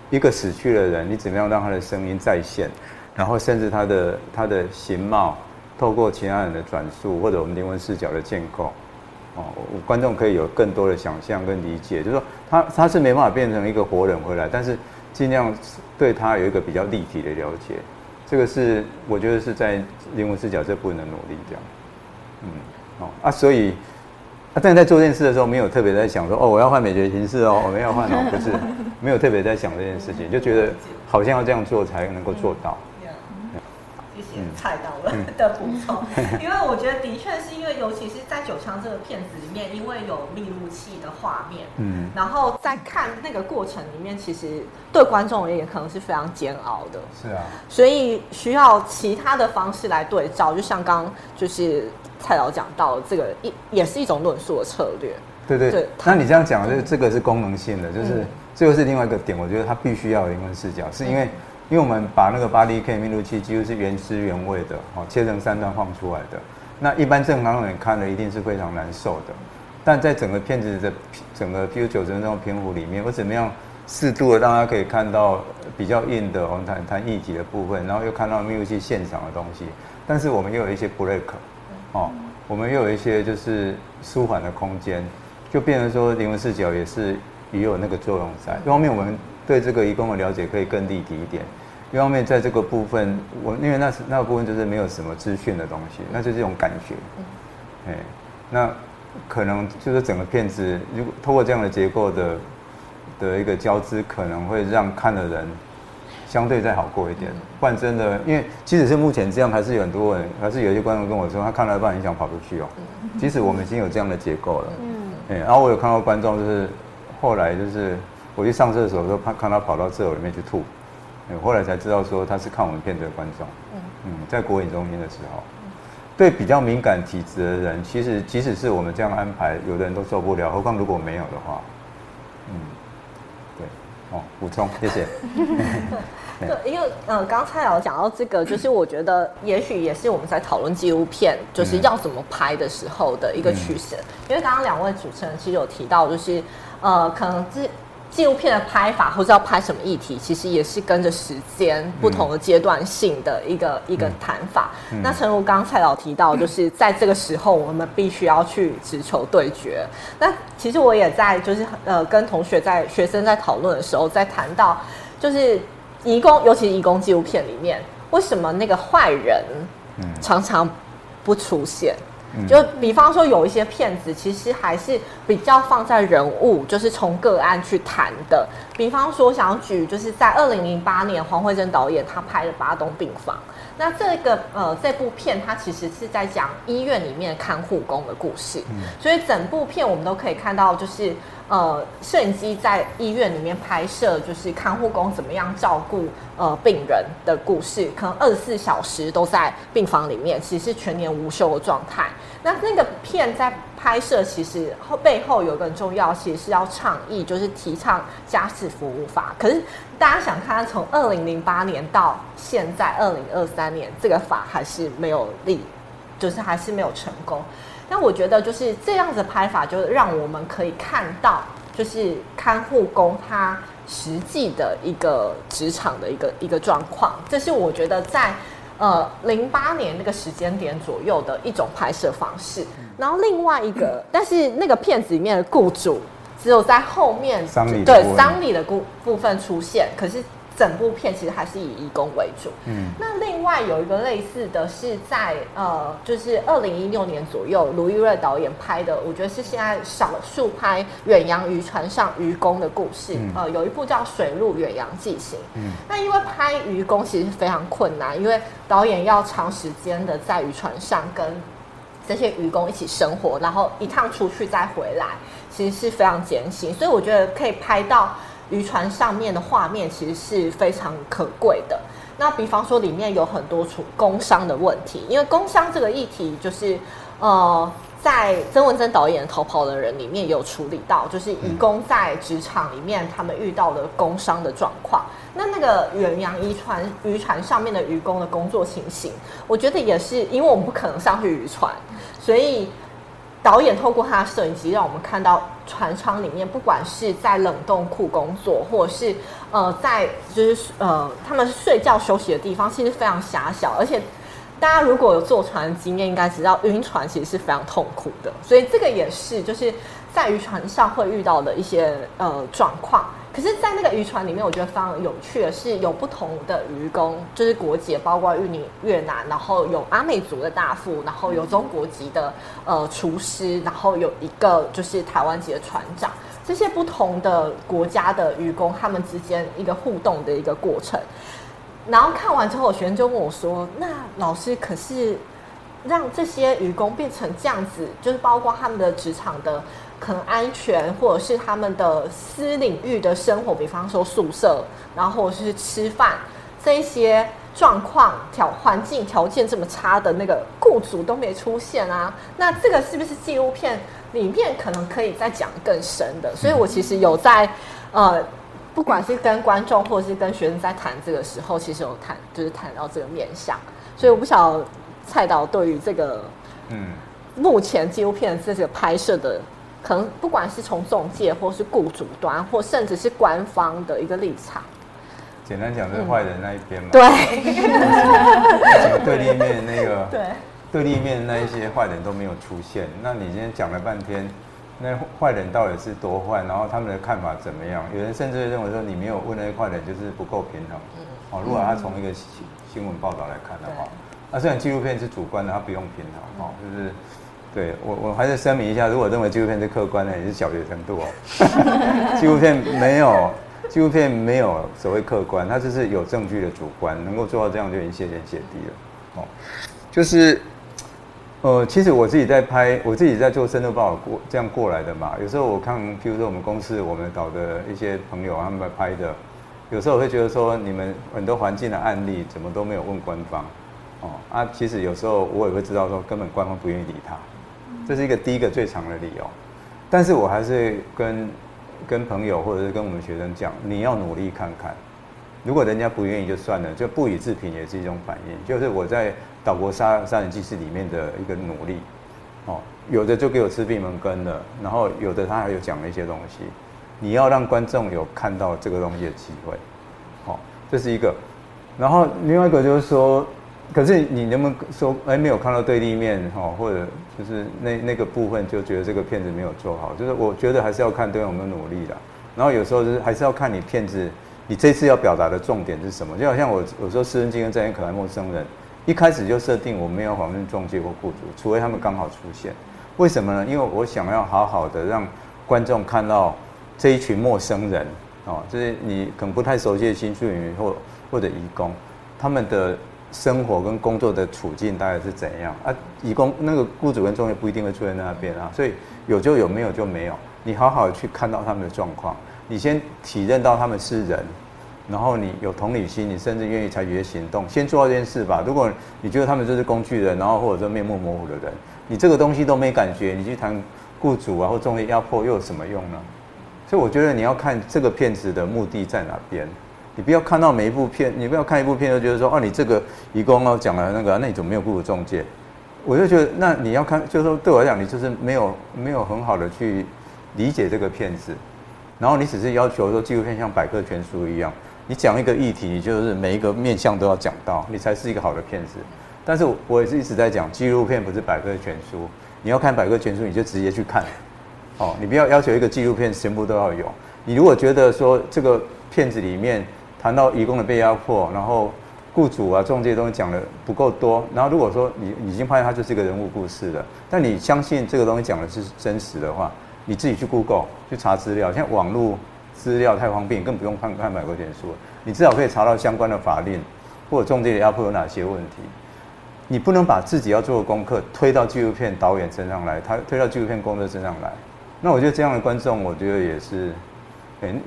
一个死去的人，你怎么样让他的声音再现，然后甚至他的他的形貌，透过其他人的转述或者我们灵魂视角的建构，哦，观众可以有更多的想象跟理解，就是说他他是没办法变成一个活人回来，但是尽量对他有一个比较立体的了解，这个是我觉得是在灵魂视角这部分的努力这样，嗯。啊，所以，啊，但在做这件事的时候，没有特别在想说，哦，我要换美学形式哦，我们要换哦，不是，没有特别在想这件事情，就觉得好像要这样做才能够做到。谢谢蔡导的补充，因为我觉得的确是因为，尤其是在九枪这个片子里面，因为有密录器的画面，嗯，然后在看那个过程里面，其实对观众而言可能是非常煎熬的。是啊，所以需要其他的方式来对照，就像刚刚就是蔡导讲到这个一也是一种论述的策略。对对。对，那你这样讲，就是这个是功能性的，就是、嗯、这个是另外一个点，我觉得它必须要有灵魂视角，是因为。因为我们把那个 8DK 密录器几乎是原汁原味的哦，切成三段放出来的。那一般正常人看了一定是非常难受的。但在整个片子的整个比如九十分钟的篇幅里面，我怎么样适度的让大家可以看到比较硬的我们谈谈议题的部分，然后又看到密度器现场的东西。但是我们又有一些 break 哦，我们又有一些就是舒缓的空间，就变成说灵魂视角也是也有那个作用在。一方面我们对这个移工的了解可以更立体一点。一方面，在这个部分，我因为那是那个部分就是没有什么资讯的东西，那就是这种感觉。哎，那可能就是整个片子，如果透过这样的结构的的一个交织，可能会让看的人相对再好过一点。不然真的，因为即使是目前这样，还是有很多人，还是有一些观众跟我说，他看了一半很想跑出去哦。即使我们已经有这样的结构了，嗯，哎然后我有看到观众，就是后来就是我去上厕所的时候，看看他跑到厕所里面去吐，后来才知道说他是看我们片子的观众，嗯，在国影中心的时候。对比较敏感体质的人，其实即使是我们这样安排，有的人都受不了。何况如果没有的话，嗯，对，哦，补充，谢谢。对，因为呃，刚才有讲到这个，就是我觉得也许也是我们在讨论纪录片就是要怎么拍的时候的一个取舍。嗯、因为刚刚两位主持人其实有提到，就是呃，可能是。纪录片的拍法，或者要拍什么议题，其实也是跟着时间不同的阶段性的一个、嗯、一个谈法。嗯、那诚如刚蔡老提到，就是在这个时候，我们必须要去直球对决。那其实我也在，就是呃，跟同学在学生在讨论的时候，在谈到就是移工，尤其是移工纪录片里面，为什么那个坏人常常不出现？就比方说，有一些骗子其实还是比较放在人物，就是从个案去谈的。比方说，想举就是在二零零八年黄慧珍导演他拍的《八栋病房》，那这个呃这部片它其实是在讲医院里面看护工的故事，所以整部片我们都可以看到就是。呃，摄影机在医院里面拍摄，就是看护工怎么样照顾呃病人的故事，可能二十四小时都在病房里面，其实是全年无休的状态。那那个片在拍摄，其实后背后有个很重要，其实是要倡议，就是提倡家事服务法。可是大家想看，从二零零八年到现在二零二三年，这个法还是没有立，就是还是没有成功。那我觉得就是这样子拍法，就让我们可以看到，就是看护工他实际的一个职场的一个一个状况。这是我觉得在呃零八年那个时间点左右的一种拍摄方式。然后另外一个，但是那个片子里面的雇主只有在后面对丧礼的部部分出现，可是。整部片其实还是以义工为主。嗯，那另外有一个类似的是在呃，就是二零一六年左右，卢玉瑞导演拍的，我觉得是现在少数拍远洋渔船上渔工的故事。嗯、呃，有一部叫《水路远洋纪行》。嗯，那因为拍渔工其实是非常困难，因为导演要长时间的在渔船上跟这些渔工一起生活，然后一趟出去再回来，其实是非常艰辛。所以我觉得可以拍到。渔船上面的画面其实是非常可贵的。那比方说，里面有很多处工伤的问题，因为工伤这个议题，就是呃，在曾文珍导演《逃跑的人》里面有处理到，就是移工在职场里面他们遇到的工伤的状况。那那个远洋渔船渔船上面的渔工的工作情形，我觉得也是，因为我们不可能上去渔船，所以。导演透过他的摄影机，让我们看到船舱里面，不管是在冷冻库工作，或者是呃，在就是呃，他们睡觉休息的地方，其实非常狭小。而且，大家如果有坐船的经验，应该知道晕船其实是非常痛苦的。所以，这个也是就是在渔船上会遇到的一些呃状况。可是，在那个渔船里面，我觉得非常有趣的是，有不同的渔工，就是国籍，包括印尼、越南，然后有阿美族的大副，然后有中国籍的呃厨师，然后有一个就是台湾籍的船长，这些不同的国家的渔工，他们之间一个互动的一个过程。然后看完之后，学生就问我说：“那老师，可是让这些渔工变成这样子，就是包括他们的职场的。”可能安全，或者是他们的私领域的生活，比方说宿舍，然后或者是吃饭这一些状况条环境条件这么差的那个雇主都没出现啊，那这个是不是纪录片里面可能可以再讲更深的？所以我其实有在呃，不管是跟观众或者是跟学生在谈这个时候，其实有谈就是谈到这个面向，所以我不晓得蔡导对于这个嗯目前纪录片这个拍摄的。可能不管是从中介，或是雇主端，或甚至是官方的一个立场，简单讲就是坏人那一边嘛。对，对立面那个，对，对立面那一些坏人都没有出现。那你今天讲了半天，那坏人到底是多坏？然后他们的看法怎么样？有人甚至认为说，你没有问那些坏人，就是不够平衡。哦，如果他从一个新新闻报道来看的话，那虽然纪录片是主观的，他不用平衡，哦，就是。对我我还是声明一下，如果认为纪录片是客观的，也是小学程度哦。纪录片没有，纪录片没有所谓客观，它就是有证据的主观，能够做到这样就已经谢天谢地了。哦，就是，呃，其实我自己在拍，我自己在做深度报道过这样过来的嘛。有时候我看，譬如说我们公司我们导的一些朋友他们拍的，有时候我会觉得说，你们很多环境的案例怎么都没有问官方。哦啊，其实有时候我也会知道说，根本官方不愿意理他，这是一个第一个最长的理由。但是我还是跟跟朋友或者是跟我们学生讲，你要努力看看。如果人家不愿意就算了，就不予置评也是一种反应。就是我在岛国杀杀人纪事里面的一个努力。哦，有的就给我吃闭门羹了，然后有的他还有讲了一些东西。你要让观众有看到这个东西的机会。哦，这是一个。然后另外一个就是说。可是你能不能说，哎，没有看到对立面哈，或者就是那那个部分就觉得这个片子没有做好，就是我觉得还是要看对方有没有努力的。然后有时候就是还是要看你片子，你这次要表达的重点是什么？就好像我有时候私人经跟在演可爱陌生人，一开始就设定我没有访问中介或雇主，除非他们刚好出现。为什么呢？因为我想要好好的让观众看到这一群陌生人哦，就是你可能不太熟悉的新住民或或者移工，他们的。生活跟工作的处境大概是怎样啊？以工那个雇主跟中介不一定会出现在那边啊，所以有就有，没有就没有。你好好去看到他们的状况，你先体认到他们是人，然后你有同理心，你甚至愿意采取一些行动，先做这件事吧。如果你觉得他们就是工具人，然后或者说面目模糊的人，你这个东西都没感觉，你去谈雇主啊或中介压迫又有什么用呢？所以我觉得你要看这个片子的目的在哪边。你不要看到每一部片，你不要看一部片就觉得说，哦，你这个移工哦讲了那个，那你怎么没有雇主仲介？我就觉得，那你要看，就是说对我来讲，你就是没有没有很好的去理解这个片子，然后你只是要求说纪录片像百科全书一样，你讲一个议题，你就是每一个面向都要讲到，你才是一个好的片子。但是我也是一直在讲，纪录片不是百科全书，你要看百科全书，你就直接去看，哦，你不要要求一个纪录片全部都要有。你如果觉得说这个片子里面，谈到移工的被压迫，然后雇主啊、仲介东西讲的不够多，然后如果说你已经发现它就是一个人物故事了，但你相信这个东西讲的是真实的话，你自己去 Google 去查资料，现在网络资料太方便，更不用看看百科全书，你至少可以查到相关的法令或者仲介的压迫有哪些问题。你不能把自己要做的功课推到纪录片导演身上来，他推到纪录片工作身上来，那我觉得这样的观众，我觉得也是。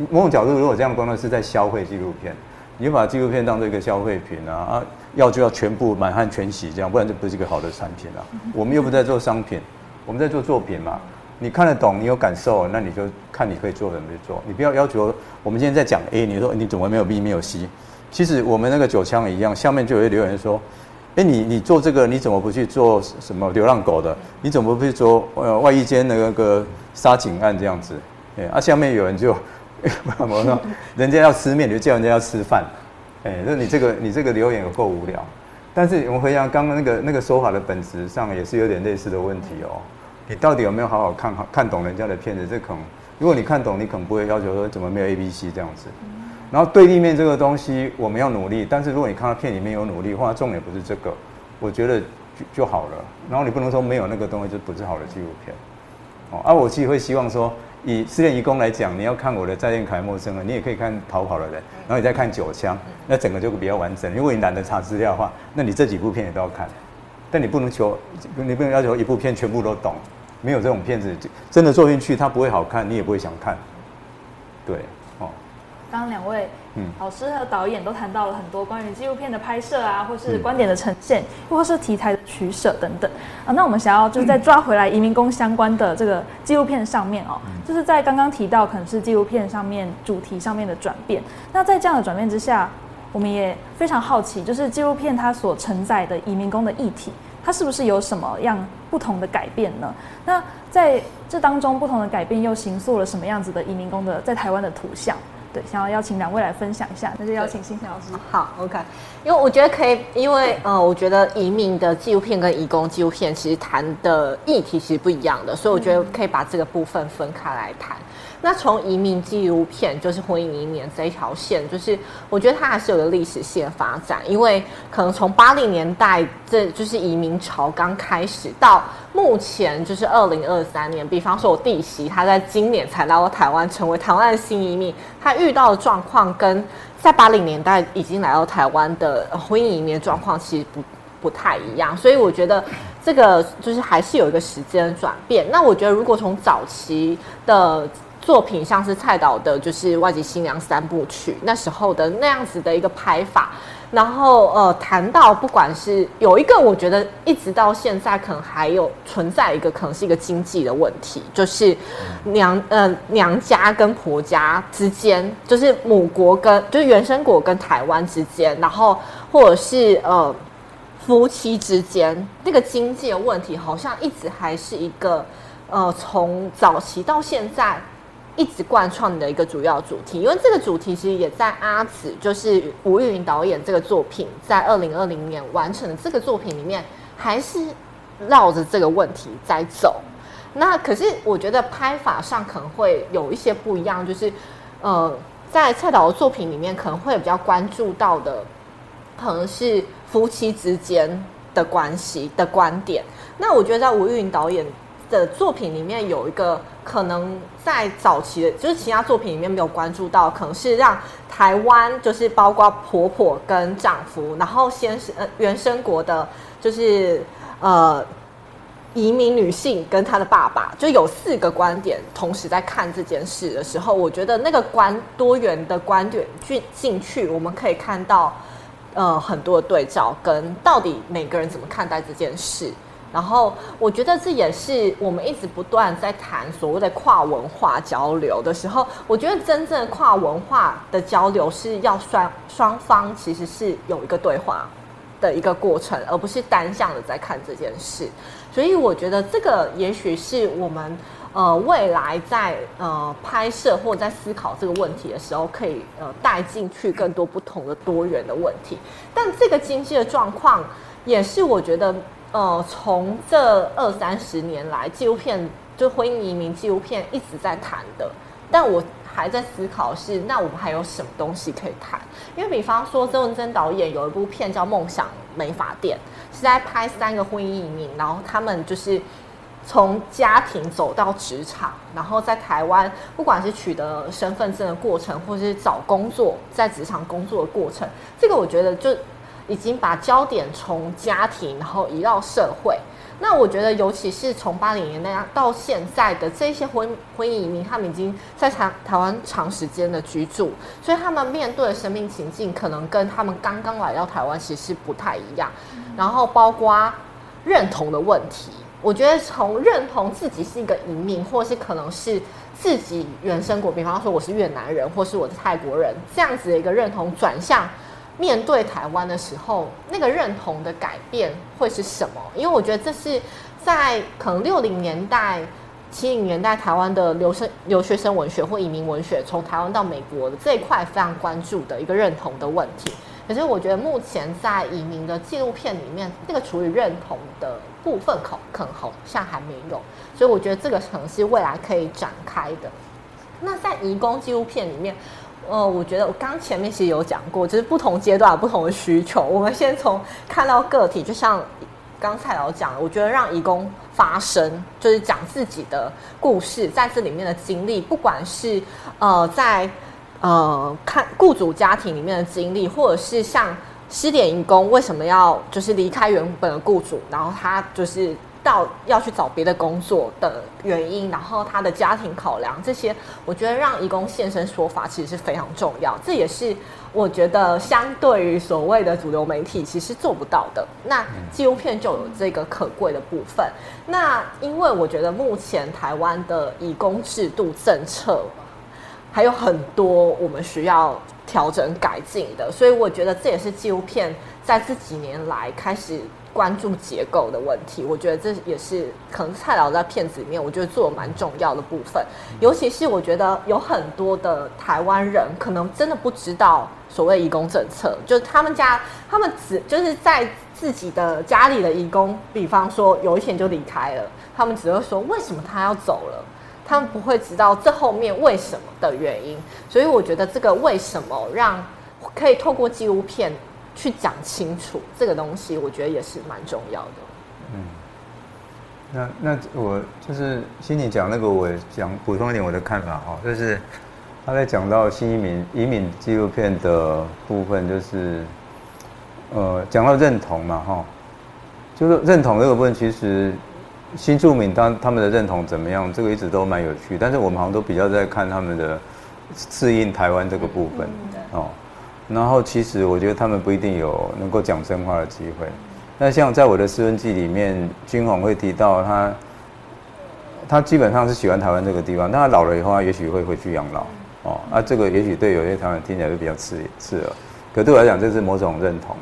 某种角度，如果这样观众是在消费纪录片，你就把纪录片当做一个消费品啊啊，要就要全部满汉全席这样，不然就不是一个好的产品啊。我们又不在做商品，我们在做作品嘛。你看得懂，你有感受，那你就看你可以做什么去做。你不要要求我们今天在讲 A，你说你怎么没有 B 没有 C？其实我们那个九枪一样，下面就有留言说，哎，你你做这个你怎么不去做什么流浪狗的？你怎么不去做呃外衣间的那个杀警案这样子？哎，啊下面有人就。我说，人家要吃面，你就叫人家要吃饭，哎，那你这个你这个留言有够无聊。但是我们回想刚刚那个那个说法的本质上，也是有点类似的问题哦。你到底有没有好好看好看懂人家的片子？这可能，如果你看懂，你可能不会要求说怎么没有 A、B、C 这样子。然后对立面这个东西，我们要努力。但是如果你看到片里面有努力，或者重点不是这个，我觉得就就好了。然后你不能说没有那个东西就不是好的纪录片。哦，而我自己会希望说。以失恋移工来讲，你要看我的《再见可爱陌生人》，你也可以看《逃跑的人》，然后你再看《九枪》，那整个就比较完整。如果你懒得查资料的话，那你这几部片也都要看。但你不能求，你不能要求一部片全部都懂，没有这种片子，真的做进去它不会好看，你也不会想看。对。哦刚两位老师和导演都谈到了很多关于纪录片的拍摄啊，或是观点的呈现，或是题材的取舍等等啊。那我们想要就是再抓回来移民工相关的这个纪录片上面哦，就是在刚刚提到可能是纪录片上面主题上面的转变。那在这样的转变之下，我们也非常好奇，就是纪录片它所承载的移民工的议题，它是不是有什么样不同的改变呢？那在这当中，不同的改变又形塑了什么样子的移民工的在台湾的图像？对，想要邀请两位来分享一下，那就邀请星星老师。好，OK，因为我觉得可以，因为呃，我觉得移民的纪录片跟移工纪录片其实谈的议题其实不一样的，所以我觉得可以把这个部分分开来谈。那从移民纪录片，就是婚姻移民这一条线，就是我觉得它还是有个历史性的发展，因为可能从八零年代，这就是移民潮刚开始，到目前就是二零二三年，比方说我弟媳，她在今年才来到台湾，成为台湾的新移民，她遇到的状况跟在八零年代已经来到台湾的婚姻移民的状况其实不不太一样，所以我觉得这个就是还是有一个时间的转变。那我觉得如果从早期的作品，像是蔡导的，就是《外籍新娘三部曲》那时候的那样子的一个拍法，然后呃谈到不管是有一个，我觉得一直到现在可能还有存在一个可能是一个经济的问题，就是娘呃娘家跟婆家之间，就是母国跟就是原生国跟台湾之间，然后或者是呃夫妻之间那个经济的问题，好像一直还是一个呃从早期到现在。一直贯穿的一个主要主题，因为这个主题其实也在阿紫，就是吴玉云导演这个作品在二零二零年完成的这个作品里面，还是绕着这个问题在走。那可是我觉得拍法上可能会有一些不一样，就是呃，在蔡导的作品里面可能会比较关注到的，可能是夫妻之间的关系的观点。那我觉得在吴玉云导演的作品里面有一个可能在早期的，就是其他作品里面没有关注到，可能是让台湾就是包括婆婆跟丈夫，然后先是呃原生国的，就是呃移民女性跟她的爸爸，就有四个观点同时在看这件事的时候，我觉得那个观多元的观点进进去，我们可以看到呃很多的对照，跟到底每个人怎么看待这件事。然后我觉得这也是我们一直不断在谈所谓的跨文化交流的时候，我觉得真正跨文化的交流是要双双方其实是有一个对话的一个过程，而不是单向的在看这件事。所以我觉得这个也许是我们呃未来在呃拍摄或者在思考这个问题的时候，可以呃带进去更多不同的多元的问题。但这个经济的状况也是我觉得。呃，从这二三十年来，纪录片就婚姻移民纪录片一直在谈的，但我还在思考是，那我们还有什么东西可以谈？因为比方说，曾文珍导演有一部片叫《梦想美发店》，是在拍三个婚姻移民，然后他们就是从家庭走到职场，然后在台湾，不管是取得身份证的过程，或是找工作，在职场工作的过程，这个我觉得就。已经把焦点从家庭，然后移到社会。那我觉得，尤其是从八零年代到现在的这些婚婚姻移民，他们已经在台台湾长时间的居住，所以他们面对的生命情境，可能跟他们刚刚来到台湾其实不太一样。然后包括认同的问题，我觉得从认同自己是一个移民，或是可能是自己原生国，比方说我是越南人，或是我是泰国人，这样子的一个认同转向。面对台湾的时候，那个认同的改变会是什么？因为我觉得这是在可能六零年代、七零年代台湾的留生留学生文学或移民文学，从台湾到美国的这一块非常关注的一个认同的问题。可是我觉得目前在移民的纪录片里面，那个处于认同的部分，可可能好像还没有。所以我觉得这个可能是未来可以展开的。那在移工纪录片里面。呃，我觉得我刚前面其实有讲过，就是不同阶段有不同的需求。我们先从看到个体，就像刚才老讲的，我觉得让移工发声，就是讲自己的故事，在这里面的经历，不管是呃在呃看雇主家庭里面的经历，或者是像失联移工为什么要就是离开原本的雇主，然后他就是。到要去找别的工作的原因，然后他的家庭考量这些，我觉得让义工现身说法其实是非常重要。这也是我觉得相对于所谓的主流媒体其实做不到的。那纪录片就有这个可贵的部分。那因为我觉得目前台湾的义工制度政策还有很多我们需要调整改进的，所以我觉得这也是纪录片在这几年来开始。关注结构的问题，我觉得这也是可能蔡老在片子里面，我觉得做的蛮重要的部分。尤其是我觉得有很多的台湾人，可能真的不知道所谓移工政策，就是他们家他们只就是在自己的家里的移工，比方说有一天就离开了，他们只会说为什么他要走了？他们不会知道这后面为什么的原因。所以我觉得这个为什么让可以透过纪录片去讲清楚这个东西，我觉得也是蛮重要的。嗯，那那我就是心里讲那个，我讲补充一点我的看法哈，就是他在讲到新移民移民纪录片的部分，就是呃讲到认同嘛哈，就是认同这个部分，其实新住民当他们的认同怎么样，这个一直都蛮有趣，但是我们好像都比较在看他们的适应台湾这个部分哦。然后其实我觉得他们不一定有能够讲真话的机会。那像在我的试问记里面，君宏会提到他，他基本上是喜欢台湾这个地方。但他老了以后，他也许会回去养老。哦，啊，这个也许对有些台湾听起来就比较刺刺耳。可对我来讲，这是某种认同。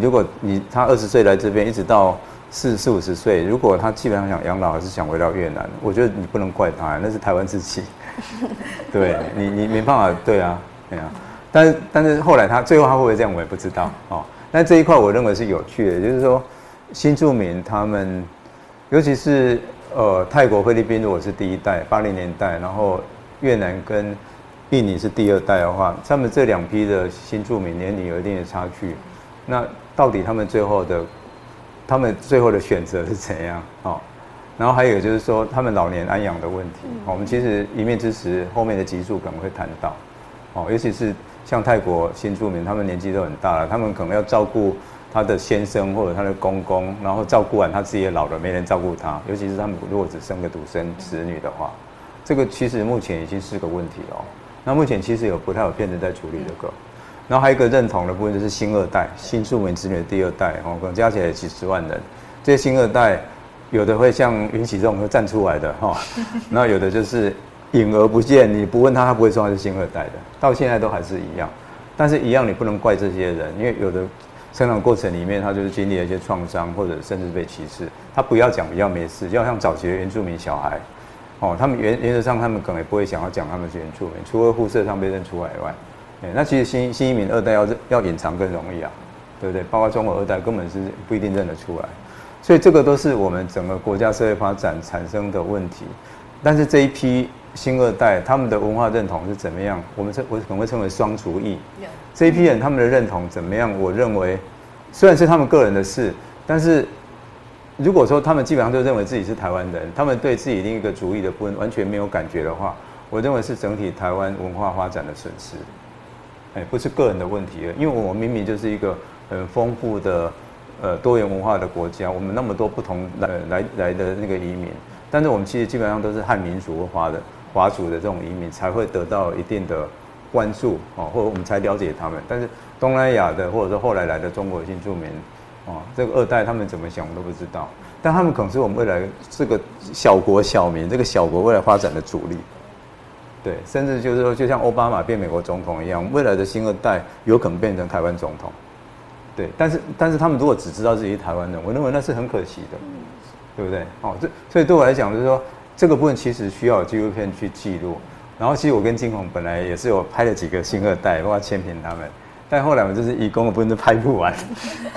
如果你他二十岁来这边，一直到四四五十岁，如果他基本上想养老，还是想回到越南，我觉得你不能怪他，那是台湾自己。对你，你没办法，对啊，对啊。但是，但是后来他最后他会不会这样，我也不知道哦。但这一块我认为是有趣的，就是说新住民他们，尤其是呃泰国、菲律宾，如果是第一代八零年代，然后越南跟印尼是第二代的话，他们这两批的新住民年龄有一定的差距。那到底他们最后的他们最后的选择是怎样？哦，然后还有就是说他们老年安养的问题，我们其实一面之词后面的集数可能会谈到，哦，尤其是。像泰国新住民，他们年纪都很大了，他们可能要照顾他的先生或者他的公公，然后照顾完他自己也老了，没人照顾他。尤其是他们如果只生个独生子女的话，这个其实目前已经是个问题哦。那目前其实有不太有片子在处理这个。然后还有一个认同的部分就是新二代，新住民子女的第二代哦，可能加起来几十万人。这些新二代有的会像云起这种会站出来的哈，然后有的就是。隐而不见，你不问他，他不会说他是新二代的。到现在都还是一样，但是一样你不能怪这些人，因为有的成长过程里面他就是经历了一些创伤，或者甚至被歧视。他不要讲比较没事，就像早期的原住民小孩，哦，他们原原则上他们可能也不会想要讲他们是原住民，除了肤色上被认出来以外，那其实新新移民二代要要隐藏更容易啊，对不对？包括中国二代根本是不一定认得出来，所以这个都是我们整个国家社会发展产生的问题。但是这一批。新二代他们的文化认同是怎么样？我们称我可能会称为双厨艺。这一批人他们的认同怎么样？我认为，虽然是他们个人的事，但是如果说他们基本上就认为自己是台湾人，他们对自己另一个族裔的部分完全没有感觉的话，我认为是整体台湾文化发展的损失。哎，不是个人的问题了，因为我们明明就是一个很丰富的呃多元文化的国家，我们那么多不同来来来的那个移民，但是我们其实基本上都是汉民族文化的。华族的这种移民才会得到一定的关注哦，或者我们才了解他们。但是东南亚的或者说后来来的中国新住民，哦，这个二代他们怎么想我都不知道。但他们可能是我们未来这个小国小民，这个小国未来发展的主力。对，甚至就是说，就像奥巴马变美国总统一样，未来的新二代有可能变成台湾总统。对，但是但是他们如果只知道自己是台湾人，我认为那是很可惜的，对不对？哦，这所以对我来讲就是说。这个部分其实需要有纪录片去记录，然后其实我跟金红本来也是有拍了几个新二代，包括千平他们，但后来我们就是义工的部分都拍不完。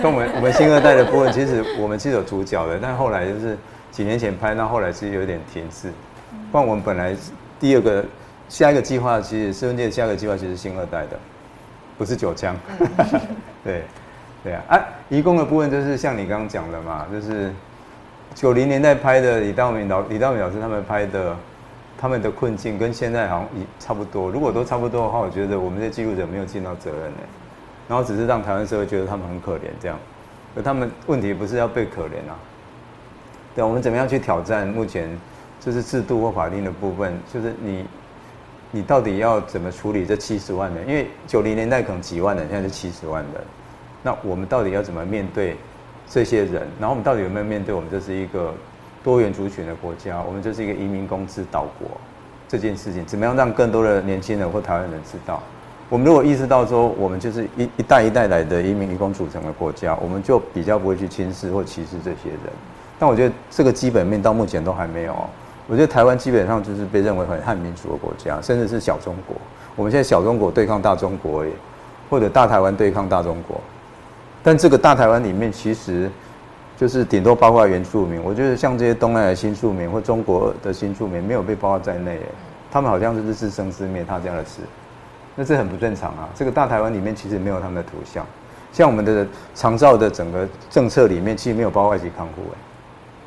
跟我们我们新二代的部分，其实我们是有主角的，但后来就是几年前拍，那后来其实有点停滞。不然我们本来第二个下一个计划，其实试问界的下一个计划其实是新二代的，不是九枪。对对啊，啊，义工的部分就是像你刚刚讲的嘛，就是。九零年代拍的李道明老李道明老师他们拍的，他们的困境跟现在好像也差不多。如果都差不多的话，我觉得我们这记录者没有尽到责任呢。然后只是让台湾社会觉得他们很可怜这样。而他们问题不是要被可怜啊。对，我们怎么样去挑战目前就是制度或法定的部分？就是你你到底要怎么处理这七十万人？因为九零年代可能几万人，现在是七十万人。那我们到底要怎么面对？这些人，然后我们到底有没有面对我们这是一个多元族群的国家？我们这是一个移民公治岛国这件事情，怎么样让更多的年轻人或台湾人知道？我们如果意识到说，我们就是一一代一代来的移民移工组成的国家，我们就比较不会去轻视或歧视这些人。但我觉得这个基本面到目前都还没有。我觉得台湾基本上就是被认为很汉民族的国家，甚至是小中国。我们现在小中国对抗大中国，或者大台湾对抗大中国。但这个大台湾里面，其实就是顶多包括原住民。我觉得像这些东南亚新住民或中国的新住民没有被包括在内，他们好像是自生自灭，他这样的事，那这很不正常啊。这个大台湾里面其实没有他们的图像，像我们的长照的整个政策里面其实没有包括外籍看护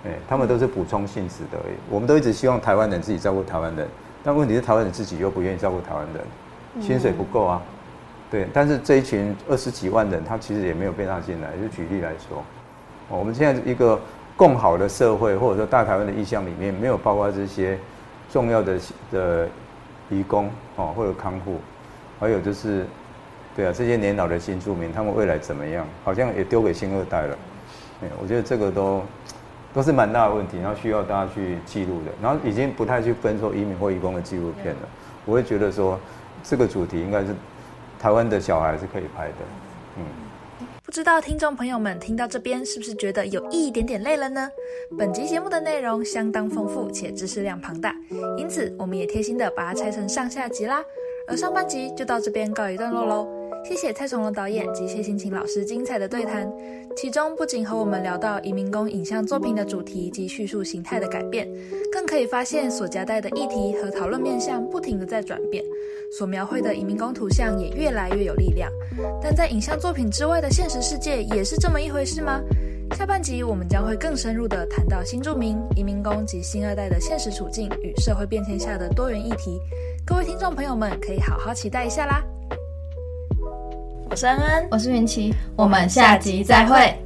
哎，他们都是补充性质的而已。我们都一直希望台湾人自己照顾台湾人，但问题是台湾人自己又不愿意照顾台湾人，薪水不够啊。对，但是这一群二十几万人，他其实也没有被纳进来。就举例来说，我们现在一个共好的社会，或者说大台湾的意向里面，没有包括这些重要的的移工哦，或者看护，还有就是，对啊，这些年老的新住民，他们未来怎么样？好像也丢给新二代了。哎，我觉得这个都都是蛮大的问题，然后需要大家去记录的。然后已经不太去分说移民或移工的纪录片了。我会觉得说，这个主题应该是。台湾的小孩是可以拍的，嗯。不知道听众朋友们听到这边是不是觉得有一点点累了呢？本集节目的内容相当丰富且知识量庞大，因此我们也贴心的把它拆成上下集啦。而上半集就到这边告一段落喽。谢谢蔡崇隆导演及谢心晴老师精彩的对谈，其中不仅和我们聊到移民工影像作品的主题及叙述形态的改变，更可以发现所夹带的议题和讨论面向不停的在转变，所描绘的移民工图像也越来越有力量。但在影像作品之外的现实世界也是这么一回事吗？下半集我们将会更深入的谈到新住民、移民工及新二代的现实处境与社会变迁下的多元议题，各位听众朋友们可以好好期待一下啦。我是恩恩，我是云奇，我们下集再会。